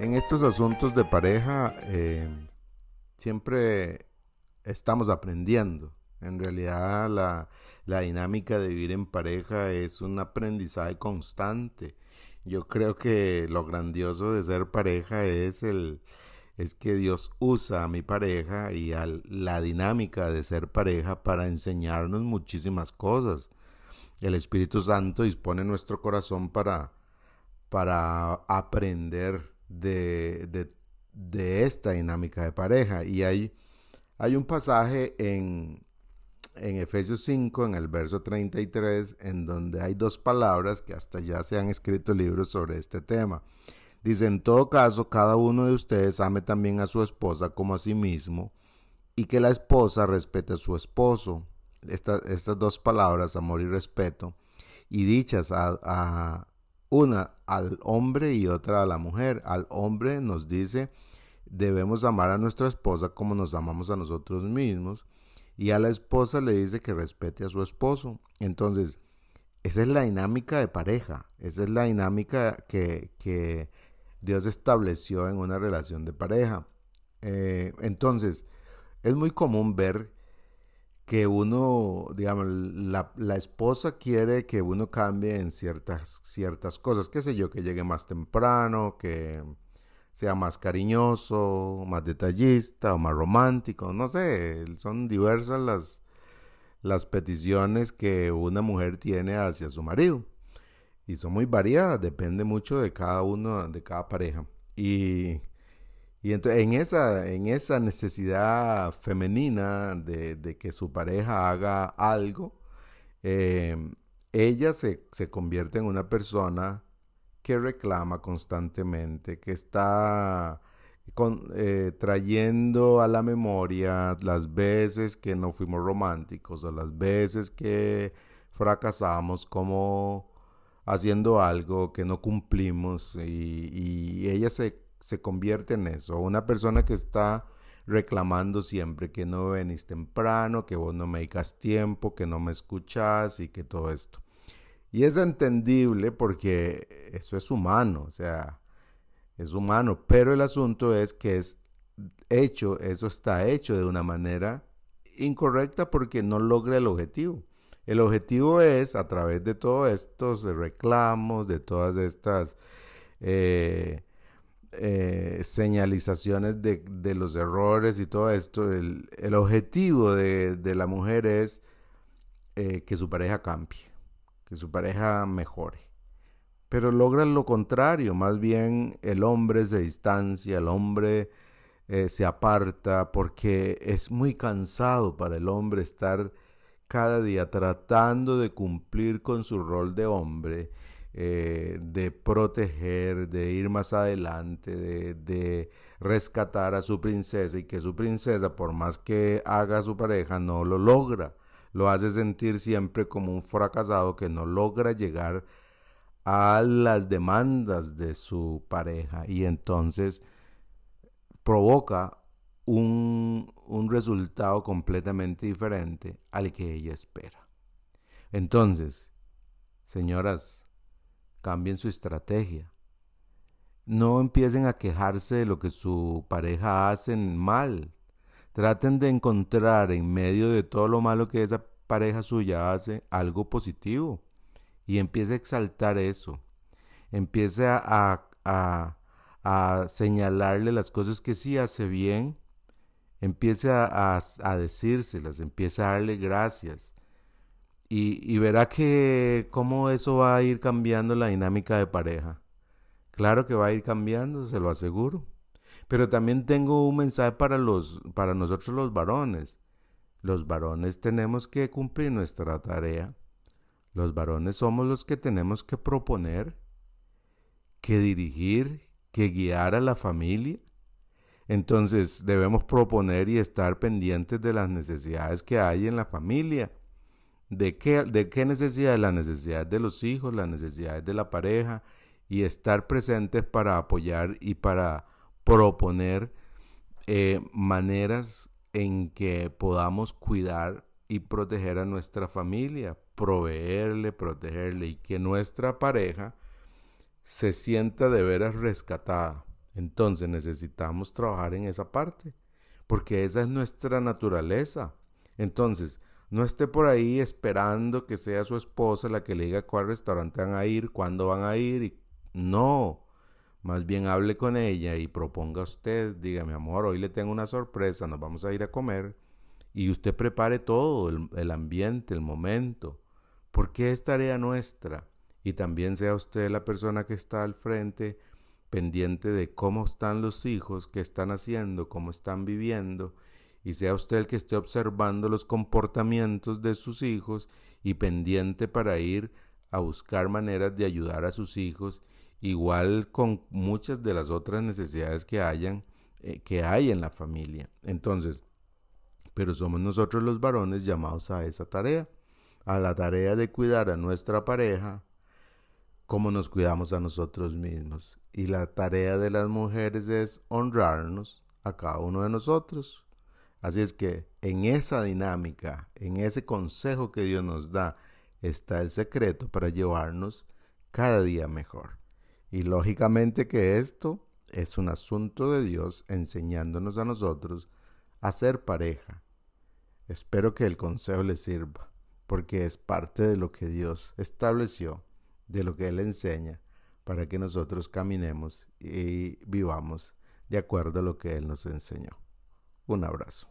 En estos asuntos de pareja eh, siempre estamos aprendiendo. En realidad la, la dinámica de vivir en pareja es un aprendizaje constante. Yo creo que lo grandioso de ser pareja es el es que Dios usa a mi pareja y a la dinámica de ser pareja para enseñarnos muchísimas cosas. El Espíritu Santo dispone nuestro corazón para, para aprender de, de, de esta dinámica de pareja. Y hay, hay un pasaje en, en Efesios 5, en el verso 33, en donde hay dos palabras que hasta ya se han escrito libros sobre este tema. Dice, en todo caso, cada uno de ustedes ame también a su esposa como a sí mismo, y que la esposa respete a su esposo. estas dos palabras, amor y respeto, y dichas a, a una al hombre y otra a la mujer. Al hombre nos dice, debemos amar a nuestra esposa como nos amamos a nosotros mismos y a la esposa le dice que respete a su esposo. Entonces, esa es la dinámica de pareja, esa es la dinámica que, Dios estableció en una relación de pareja. Eh, entonces, es muy común ver que uno, digamos, la, la, esposa quiere que uno cambie en ciertas, ciertas cosas, qué sé yo, que llegue más temprano, que sea más cariñoso, más detallista o más romántico, no sé, son diversas las, las peticiones que una mujer tiene hacia su marido. Y son muy variadas, depende mucho de cada uno, de cada pareja. Y, y entonces en esa, en esa necesidad femenina de, que su pareja haga algo, eh, ella se, se convierte en una persona que reclama constantemente, que está con, eh, trayendo a la memoria las veces que no fuimos románticos o las veces que fracasamos como haciendo algo que no cumplimos y, ella se, se, convierte en eso, una persona que está reclamando siempre que no venís temprano, que vos no me dedicas tiempo, que no me escuchas y que todo esto. Y es entendible porque eso es humano, o sea, es humano, pero el asunto es que es hecho, eso está hecho de una manera incorrecta porque no logra el objetivo. El objetivo es, a través de todos estos reclamos, de todas estas eh, eh, señalizaciones de, los errores y todo esto, el, objetivo de, la mujer es eh, que su pareja cambie que su pareja mejore. Pero logra lo contrario, más bien el hombre se distancia, el hombre eh, se aparta porque es muy cansado para el hombre estar cada día tratando de cumplir con su rol de hombre, eh, de proteger, de ir más adelante, de, rescatar a su princesa y que su princesa, por más que haga su pareja, no lo logra lo hace sentir siempre como un fracasado que no logra llegar a las demandas de su pareja y entonces provoca un, un resultado completamente diferente al que ella espera. Entonces, señoras, cambien su estrategia. No empiecen a quejarse de lo que su pareja hace mal. Traten de encontrar en medio de todo lo malo que esa pareja suya hace algo positivo y empiece a exaltar eso. Empiece a, señalarle las cosas que sí hace bien. Empiece a, a, decírselas, empiece a darle gracias. Y, y verá que cómo eso va a ir cambiando la dinámica de pareja. Claro que va a ir cambiando, se lo aseguro. Pero también tengo un mensaje para, los, para nosotros los varones. Los varones tenemos que cumplir nuestra tarea. Los varones somos los que tenemos que proponer, que dirigir, que guiar a la familia. Entonces debemos proponer y estar pendientes de las necesidades que hay en la familia. ¿De qué, de qué necesidades? Las necesidades de los hijos, las necesidades de la pareja y estar presentes para apoyar y para proponer eh, maneras en que podamos cuidar y proteger a nuestra familia, proveerle, protegerle y que nuestra pareja se sienta de veras rescatada. Entonces necesitamos trabajar en esa parte, porque esa es nuestra naturaleza. Entonces, no esté por ahí esperando que sea su esposa la que le diga cuál restaurante van a ir, cuándo van a ir. Y... No, más bien hable con ella y proponga a usted, diga, mi amor, hoy le tengo una sorpresa, nos vamos a ir a comer. Y usted prepare todo, el, el ambiente, el momento, porque es tarea nuestra. Y también sea usted la persona que está al frente, pendiente de cómo están los hijos, qué están haciendo, cómo están viviendo y sea usted el que esté observando los comportamientos de sus hijos y pendiente para ir a buscar maneras de ayudar a sus hijos, igual con muchas de las otras necesidades que hayan eh, que hay en la familia. Entonces, pero somos nosotros los varones llamados a esa tarea, a la tarea de cuidar a nuestra pareja como nos cuidamos a nosotros mismos. Y la tarea de las mujeres es honrarnos a cada uno de nosotros, Así es que en esa dinámica, en ese consejo que Dios nos da, está el secreto para llevarnos cada día mejor. Y lógicamente que esto es un asunto de Dios enseñándonos a nosotros a ser pareja. Espero que el consejo les sirva, porque es parte de lo que Dios estableció, de lo que Él enseña, para que nosotros caminemos y vivamos de acuerdo a lo que Él nos enseñó. Un abrazo.